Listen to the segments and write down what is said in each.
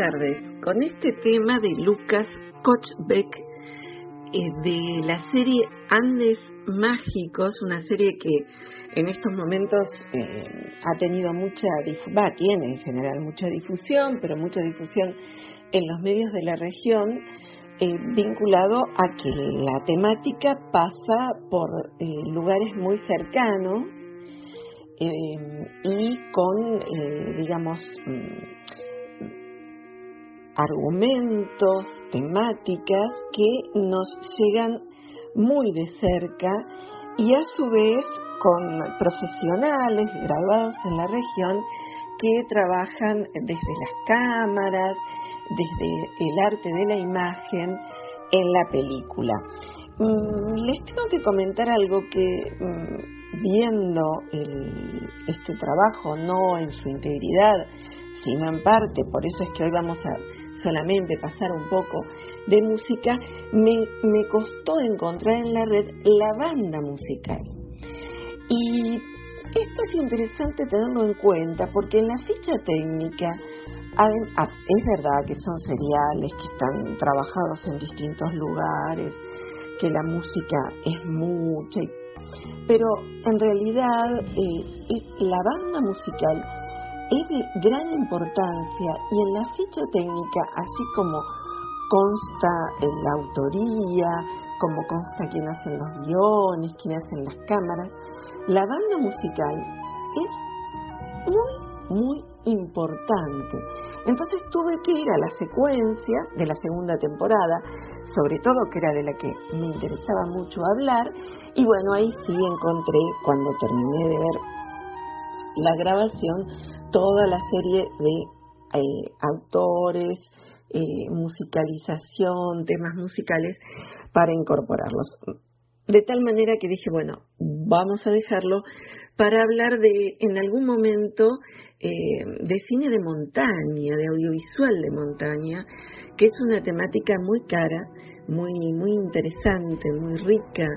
Tardes. Con este tema de Lucas Kochbeck eh, de la serie Andes Mágicos, una serie que en estos momentos eh, ha tenido mucha va, tiene en general mucha difusión, pero mucha difusión en los medios de la región, eh, vinculado a que la temática pasa por lugares muy cercanos y con, digamos, mm, argumentos, temáticas que nos llegan muy de cerca y a su vez con profesionales graduados en la región que trabajan desde las cámaras, desde el arte de la imagen en la película. Mm, les tengo que comentar algo que mm, viendo este trabajo, no en su integridad, sino en parte, por eso es que hoy vamos a solamente pasar un poco de música, me, costó encontrar en la red la banda musical. Y esto es interesante tenerlo en cuenta porque en la ficha técnica ah, es verdad que son seriales que están trabajados en distintos lugares, que la música es mucha, pero en realidad eh, la banda musical es de gran importancia y en la ficha técnica, así como consta en la autoría, como consta quién hacen los guiones, quién hacen las cámaras, la banda musical es muy, muy importante. Entonces tuve que ir a las secuencias de la segunda temporada, sobre todo que era de la que me interesaba mucho hablar, y bueno, ahí sí encontré, cuando terminé de ver la grabación, toda la serie de eh, autores, eh, musicalización, temas musicales para incorporarlos. De tal manera que dije, bueno, vamos a dejarlo para hablar de, en algún momento, eh, de cine de montaña, de audiovisual de montaña, que es una temática muy cara, muy, muy interesante, muy rica.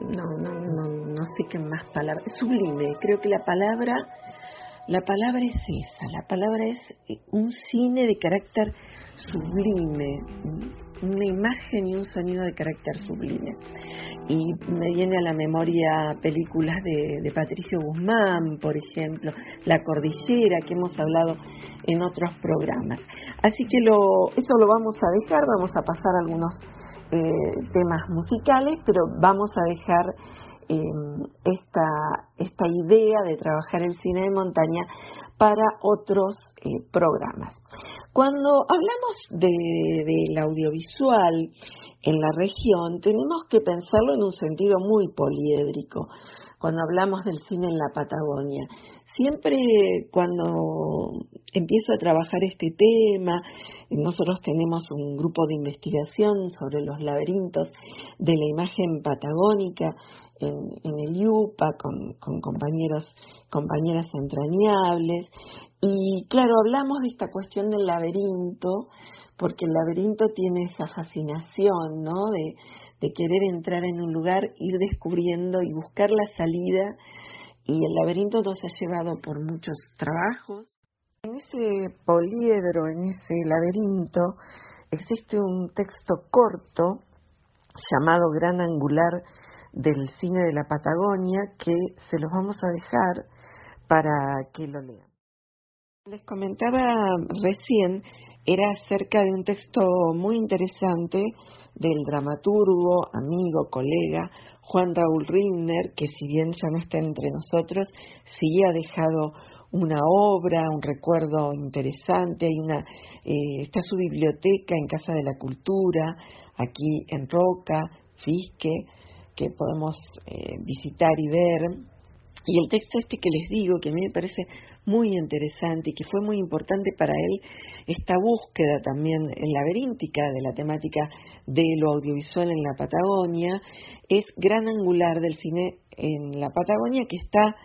no, no, no, no sé qué más palabras. Sublime, creo que la palabra la palabra es esa, la palabra es eh, un cine de carácter sublime, una imagen y un sonido de carácter sublime. Y me viene a la memoria películas de, Patricio Guzmán, por ejemplo, La Cordillera, que hemos hablado en otros programas. Así que lo, eso lo vamos a dejar, vamos a pasar algunos eh, temas musicales, pero vamos a dejar esta, esta idea de trabajar el cine de montaña para otros eh, programas. Cuando hablamos del audiovisual en la región, tenemos que pensarlo en un sentido muy poliédrico. Cuando hablamos del cine en la Patagonia, siempre cuando empiezo a trabajar este tema, nosotros tenemos un grupo de investigación sobre los laberintos de la imagen patagónica en, el IUPA con, compañeros, compañeras entrañables. Y claro, hablamos de esta cuestión del laberinto, porque el laberinto tiene esa fascinación, ¿no? De querer entrar en un lugar, ir descubriendo y buscar la salida. Y el laberinto nos ha llevado por muchos trabajos. En ese poliedro, en ese laberinto, existe un texto corto llamado Gran Angular del cine de la Patagonia que se los vamos a dejar para que lo lean. Les comentaba recién, era acerca de un texto muy interesante del dramaturgo, amigo, colega Juan Raúl Rimner, que si bien ya no está entre nosotros, sí ha dejado una obra, un recuerdo interesante, hay una, eh, está su biblioteca en Casa de la Cultura, aquí en Roca, Fisque, que podemos eh, visitar y ver. Y el texto este que les digo, que a mí me parece muy interesante y que fue muy importante para él esta búsqueda también laberíntica de la temática de lo audiovisual en la Patagonia, es Gran Angular del cine en la Patagonia que está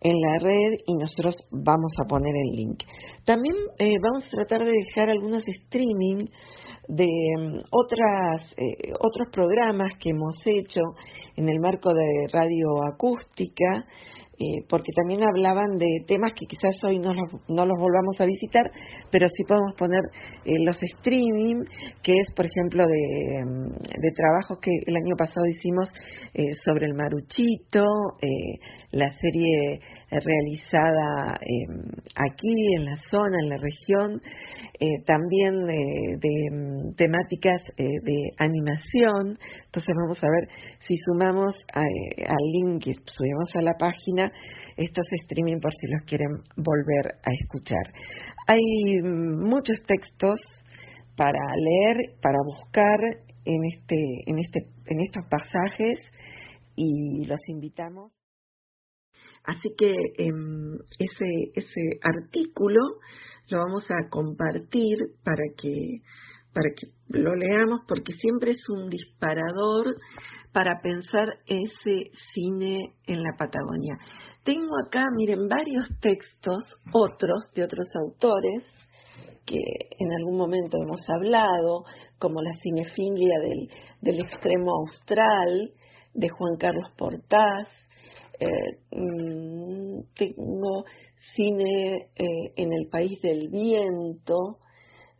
en la red y nosotros vamos a poner el link. También eh, vamos a tratar de dejar algunos streaming de mm, otras, eh, otros programas que hemos hecho en el marco de radio acústica, eh, porque también hablaban de temas que quizás hoy no los, no los volvamos a visitar, pero sí podemos poner eh, los streaming, que es, por ejemplo, de, mm, de trabajos que el año pasado hicimos sobre el maruchito, la serie realizada em, aquí en la zona, en la región, eh, también eh, de mm, temáticas eh, de animación. Entonces vamos a ver si sumamos al link que subimos a la página estos streaming por si los quieren volver a escuchar. Hay mm, muchos textos para leer, para buscar en este, en este, en estos pasajes y los invitamos Así que em, ese, ese artículo lo vamos a compartir para que, para que lo leamos porque siempre es un disparador para pensar ese cine en la Patagonia. Tengo acá, miren, varios textos, otros, de otros autores, que en algún momento hemos hablado, como la cinefilia del, del extremo austral, de Juan Carlos Portás, eh, mm, tengo cine eh, en el país del viento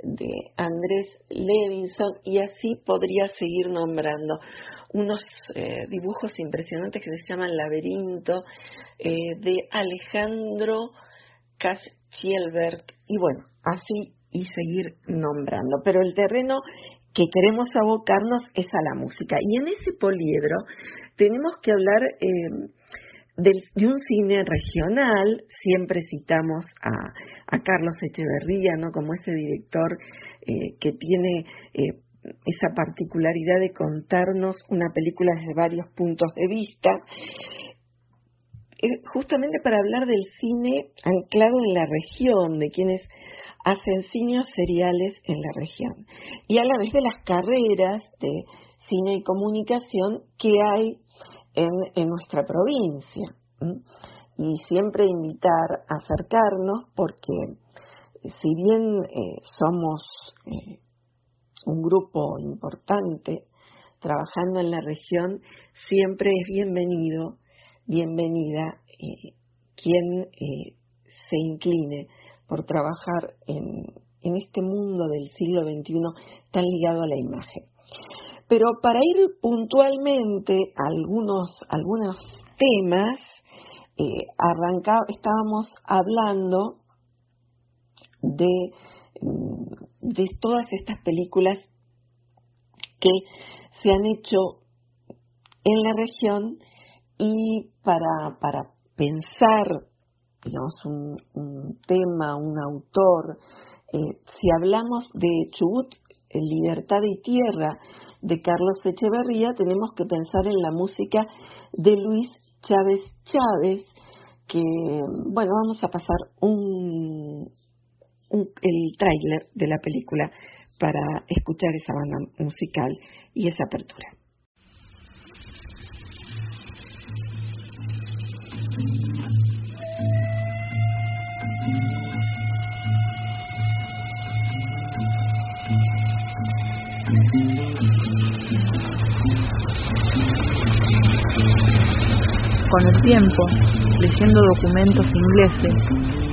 de Andrés Levinson y así podría seguir nombrando unos eh, dibujos impresionantes que se llaman Laberinto de Alejandro Kaschielberg y bueno, así y seguir nombrando. Pero el terreno que queremos abocarnos es a la música. Y en ese poliedro tenemos que hablar de, un cine regional, siempre citamos a, Carlos Echeverría, ¿no? Como ese director eh, que tiene eh, esa particularidad de contarnos una película desde varios puntos de vista, eh, justamente para hablar del cine anclado en la región, de quienes hacen cines seriales en la región, y a la vez de las carreras de cine y comunicación que hay en, nuestra provincia. Y siempre invitar a acercarnos porque si bien eh, somos eh, un grupo importante trabajando en la región, siempre es bienvenido, bienvenida eh, quien se incline por trabajar en este mundo del siglo XXI tan ligado a la imagen. Pero para ir puntualmente a algunos, algunos temas, eh, estábamos hablando de, mm, de todas estas películas que se han hecho en la región y para, para pensar digamos, un, tema, un autor, eh, si hablamos de Chubut, Libertad y Tierra, de Carlos Echeverría, tenemos que pensar en la música de Luis Chávez Chávez, que, bueno, vamos a pasar un, el tráiler de la película para escuchar esa banda musical y esa apertura. Con el tiempo, leyendo documentos ingleses,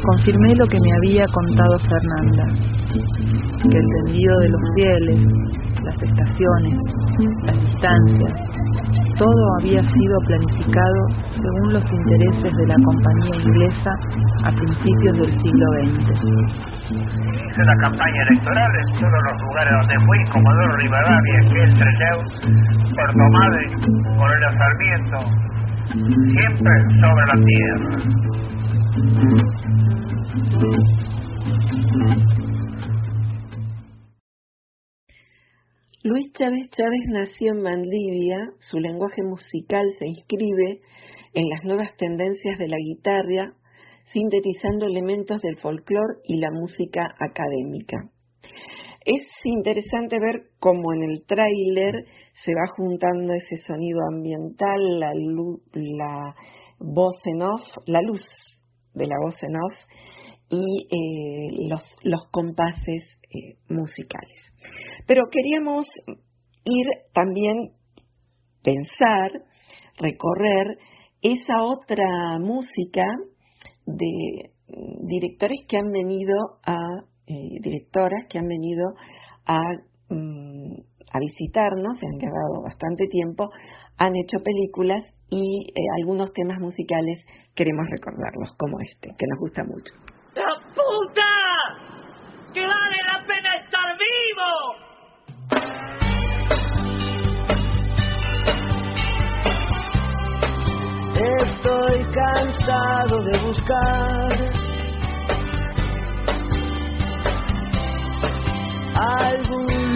confirmé lo que me había contado Fernanda, que el tendido de los fieles, las estaciones, las distancias, todo había sido planificado según los intereses de la compañía inglesa a principios del siglo XX. Hice la campaña electoral en todos los lugares donde fui, Comodoro Rivadavia, Esquel, Trelew, Puerto Madre, Moreno Sarmiento, siempre sobre la tierra. Luis Chávez Chávez nació en Valdivia, su lenguaje musical se inscribe en las nuevas tendencias de la guitarra, sintetizando elementos del folclore y la música académica. Es interesante ver cómo en el tráiler se va juntando ese sonido ambiental, la, la voz en off, la luz de la voz en off y eh, los, los, compases eh, musicales. Pero queríamos ir también, pensar, recorrer esa otra música de directores que han venido a, eh, directoras que han venido a, mm, a visitarnos, se han quedado bastante tiempo, han hecho películas y algunos temas musicales queremos recordarlos, como este, que nos gusta mucho. ¡La puta! ¡Que vale la pena estar vivo! Estoy cansado de buscar algún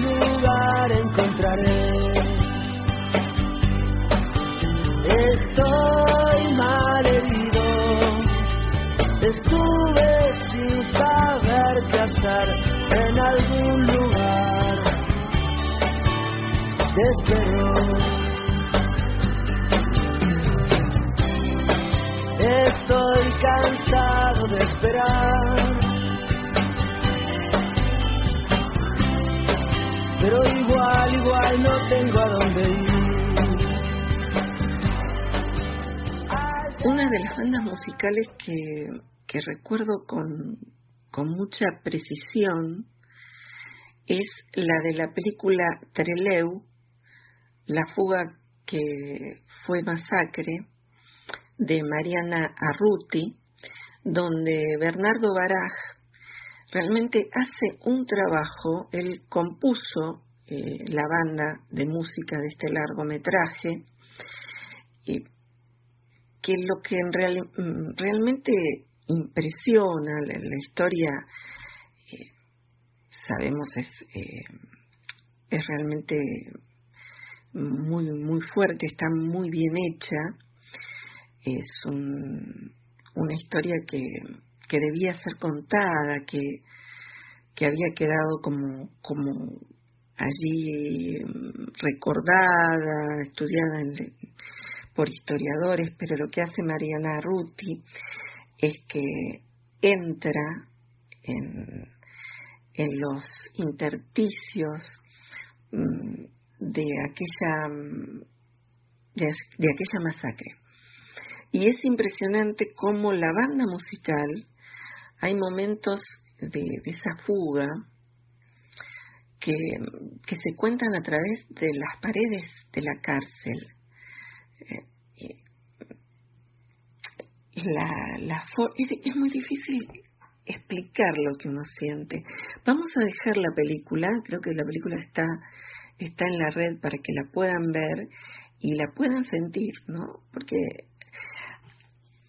Una de las bandas musicales que, que recuerdo con, con mucha precisión es la de la película Treleu, La fuga que fue masacre, de Mariana Arruti, donde Bernardo Baraj realmente hace un trabajo, él compuso eh, la banda de música de este largometraje, y que lo que mm, realmente impresiona, la, historia, eh, sabemos, es, eh, es realmente muy, muy fuerte, está muy bien hecha, es una historia que, que debía ser contada, que, que había quedado como allí mm, recordada, estudiada por historiadores, pero lo que hace Mariana Ruti es que entra en, los intersticios mm, de aquella, mm, de, aquella masacre. Y es impresionante cómo la banda musical, hay momentos de, esa fuga que, se cuentan a través de las paredes de la cárcel. Eh, la, la es, es muy difícil explicar lo que uno siente. Vamos a dejar la película, creo que la película está, está en la red para que la puedan ver y la puedan sentir, ¿no? Porque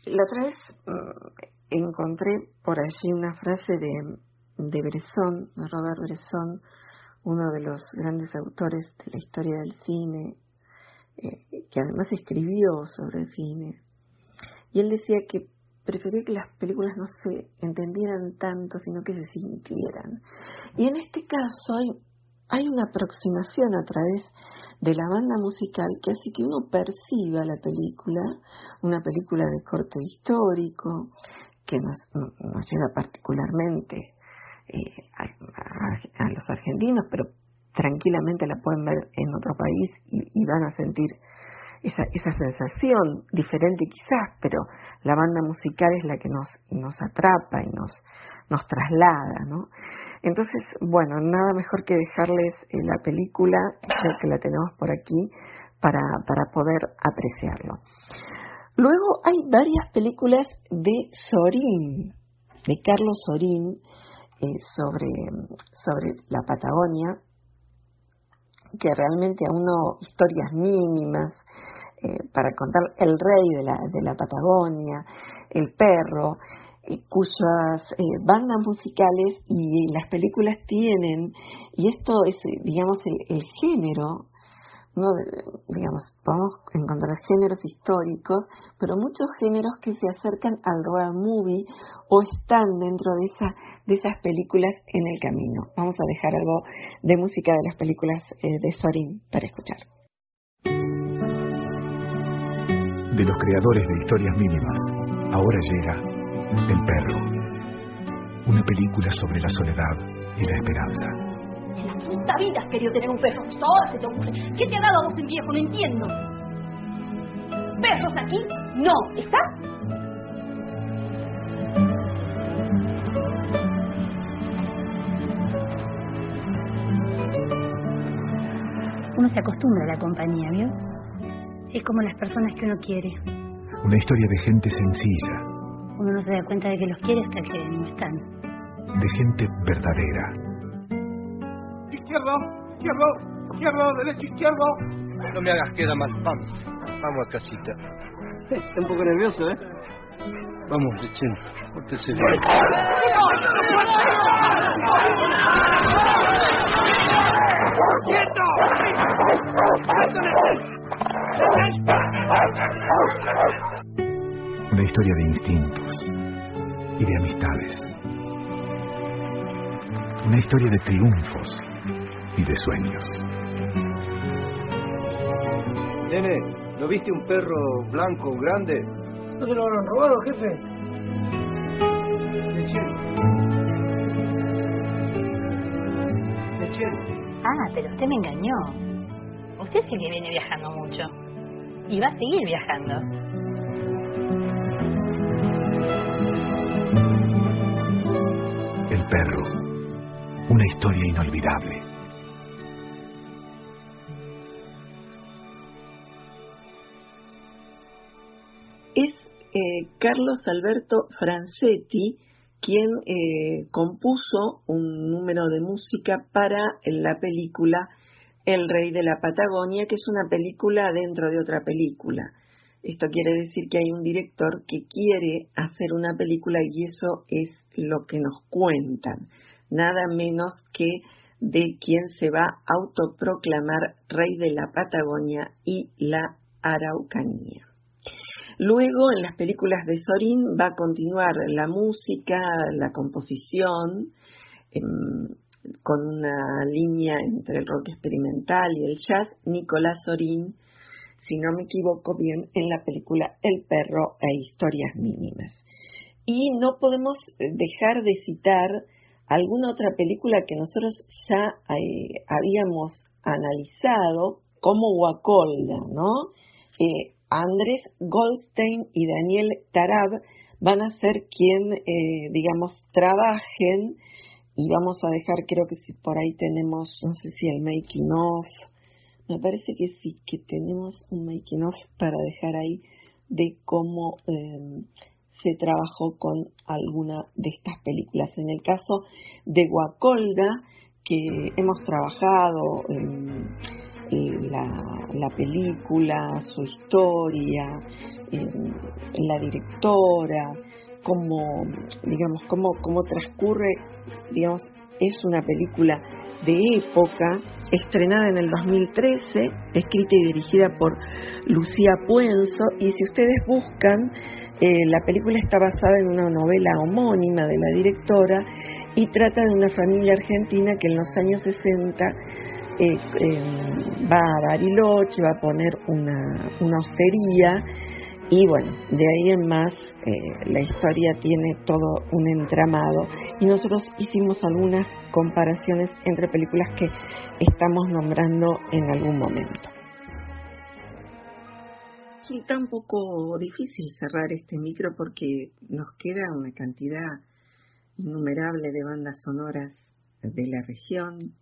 la otra vez mm, encontré por allí una frase de, de Bresson, de Robert Bresson, uno de los grandes autores de la historia del cine, eh, que además escribió sobre el cine, y él decía que prefería que las películas no se entendieran tanto, sino que se sintieran. Y en este caso hay, hay una aproximación a través de la banda musical que hace que uno perciba la película, una película de corte histórico, que nos, nos lleva particularmente eh, a, los argentinos, pero tranquilamente la pueden ver en otro país y van a sentir esa, esa sensación, diferente quizás, pero la banda musical es la que nos, nos atrapa y nos, nos traslada, ¿no? Entonces, bueno, nada mejor que dejarles eh, la película, que la tenemos por aquí, para, para poder apreciarlo. Luego hay varias películas de Sorín, de Carlos Sorín, eh, sobre, sobre la Patagonia, que realmente a uno, historias mínimas, eh, para contar El Rey de la, de la Patagonia, El Perro, eh, cuyas bandas musicales y las películas tienen, y esto es, digamos, el, género no, digamos, podemos encontrar géneros históricos, pero muchos géneros que se acercan al road movie o están dentro de, esa, de esas películas en el camino. Vamos a dejar algo de música de las películas eh, de Sorin para escuchar. De los creadores de historias mínimas, ahora llega El Perro, una película sobre la soledad y la esperanza en la puta vida has querido tener un perro. Todo se te ocurre. ¿Qué te ha dado a vos en viejo? No entiendo. ¿Perros aquí? No. ¿Está? Uno se acostumbra a la compañía, ¿vio? Es como las personas que uno quiere. Una historia de gente sencilla. Uno no se da cuenta de que los quiere hasta que no están. De gente verdadera izquierdo, izquierdo, izquierdo, derecho, izquierdo. No me hagas queda mal, vamos, vamos a casita. Está un poco nervioso, ¿eh? Vamos, Lechín, pórtese ¡Quieto! Una historia de instintos y de amistades. Una historia de triunfos y de sueños. Nene, ¿no viste un perro blanco grande? ¿No se lo habrán robado, jefe? Ah, pero usted me engañó. Usted sí que viene viajando mucho. Y va a seguir viajando. El perro. Una historia inolvidable. Carlos Alberto Francetti quien eh, compuso un número de música para la película El Rey de la Patagonia, que es una película dentro de otra película. Esto quiere decir que hay un director que quiere hacer una película y eso es lo que nos cuentan nada menos que de quien se va a autoproclamar rey de la Patagonia y la Araucanía. Luego, en las películas de Sorín va a continuar la música, la composición, em, con una línea entre el rock experimental y el jazz, Nicolás Sorín, si no me equivoco bien, en la película El perro e historias mínimas. Y no podemos dejar de citar alguna otra película que nosotros ya eh, habíamos analizado como Guacolda, ¿no? Eh, Andrés Goldstein y Daniel Tarab van a ser quien, eh, digamos, trabajen y vamos a dejar, creo que si por ahí tenemos, no sé si el making of, me parece que sí, que tenemos un making of para dejar ahí de cómo se trabajó con alguna de estas películas. En el caso de Guacolda, que hemos trabajado en, la, película, su historia, en, la directora, cómo, digamos, cómo, cómo transcurre, digamos, es una película de época, estrenada en el 2013, escrita y dirigida por Lucía Puenzo, y si ustedes buscan eh, la película está basada en una novela homónima de la directora y trata de una familia argentina que en los años 60 eh, eh, va a Bariloche, va a poner una, una hostería. Y bueno, de ahí en más la historia tiene todo un entramado. Y nosotros hicimos algunas comparaciones entre películas que estamos nombrando en algún momento. Resulta un poco difícil cerrar este micro porque nos queda una cantidad innumerable de bandas sonoras de la región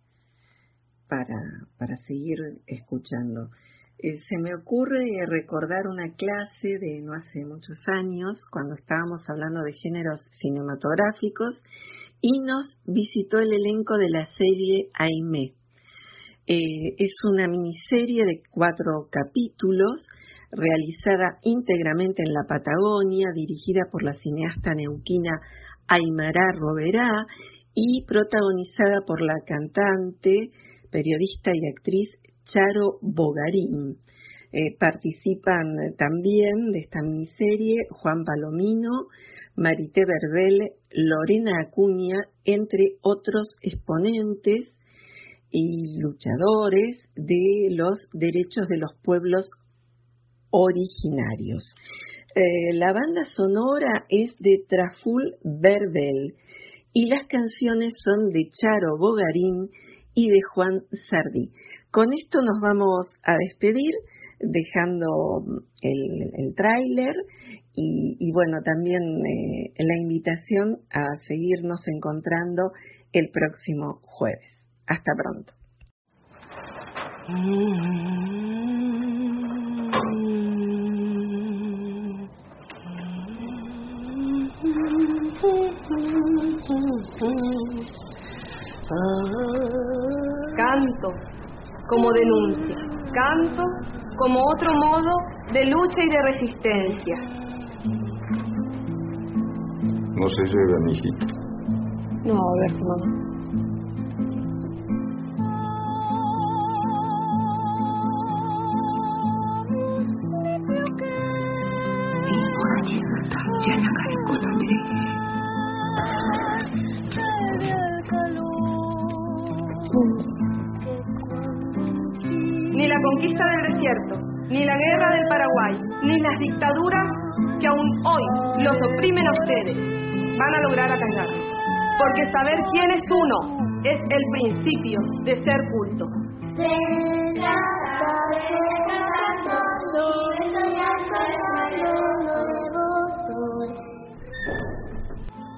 para, para seguir escuchando. Eh, se me ocurre recordar una clase de no hace muchos años, cuando estábamos hablando de géneros cinematográficos, y nos visitó el elenco de la serie Aimé. Eh, es una miniserie de cuatro capítulos realizada íntegramente en la Patagonia, dirigida por la cineasta neuquina Aymara Roberá y protagonizada por la cantante, periodista y actriz Charo Bogarín. Eh, participan también de esta miniserie Juan Palomino, Marité Verdel, Lorena Acuña, entre otros exponentes y luchadores de los derechos de los pueblos originarios. Eh, la banda sonora es de Traful Verdel y las canciones son de Charo Bogarín y de Juan Sardí. Con esto nos vamos a despedir dejando el, el tráiler y, bueno, también eh, la invitación a seguirnos encontrando el próximo jueves. Hasta pronto. Canto como denuncia, canto como otro modo de lucha y de resistencia. No se lleve, mi hijito. No, a ver, su mamá. Los oprimen a ustedes van a lograr acallarnos. Porque saber quién es uno es el principio de ser culto.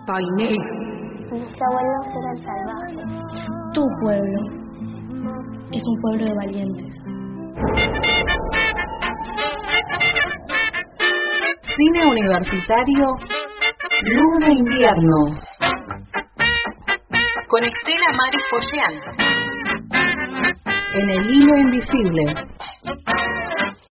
Painé. Mis abuelos eran salvajes. Tu pueblo es un pueblo de valientes. Cine Universitario Luna Invierno. Con Estela Maris Pollán en el hilo invisible